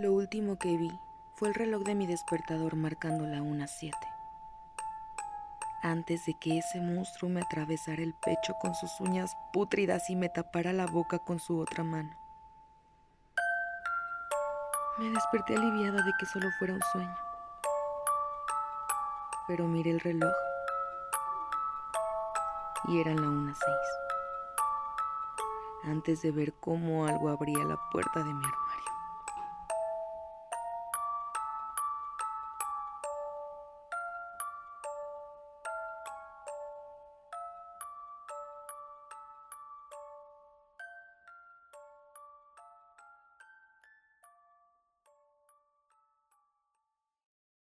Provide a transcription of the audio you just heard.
Lo último que vi fue el reloj de mi despertador marcando la 1.07. Antes de que ese monstruo me atravesara el pecho con sus uñas pútridas y me tapara la boca con su otra mano. Me desperté aliviada de que solo fuera un sueño. Pero miré el reloj y eran la 1.06. Antes de ver cómo algo abría la puerta de mi armario.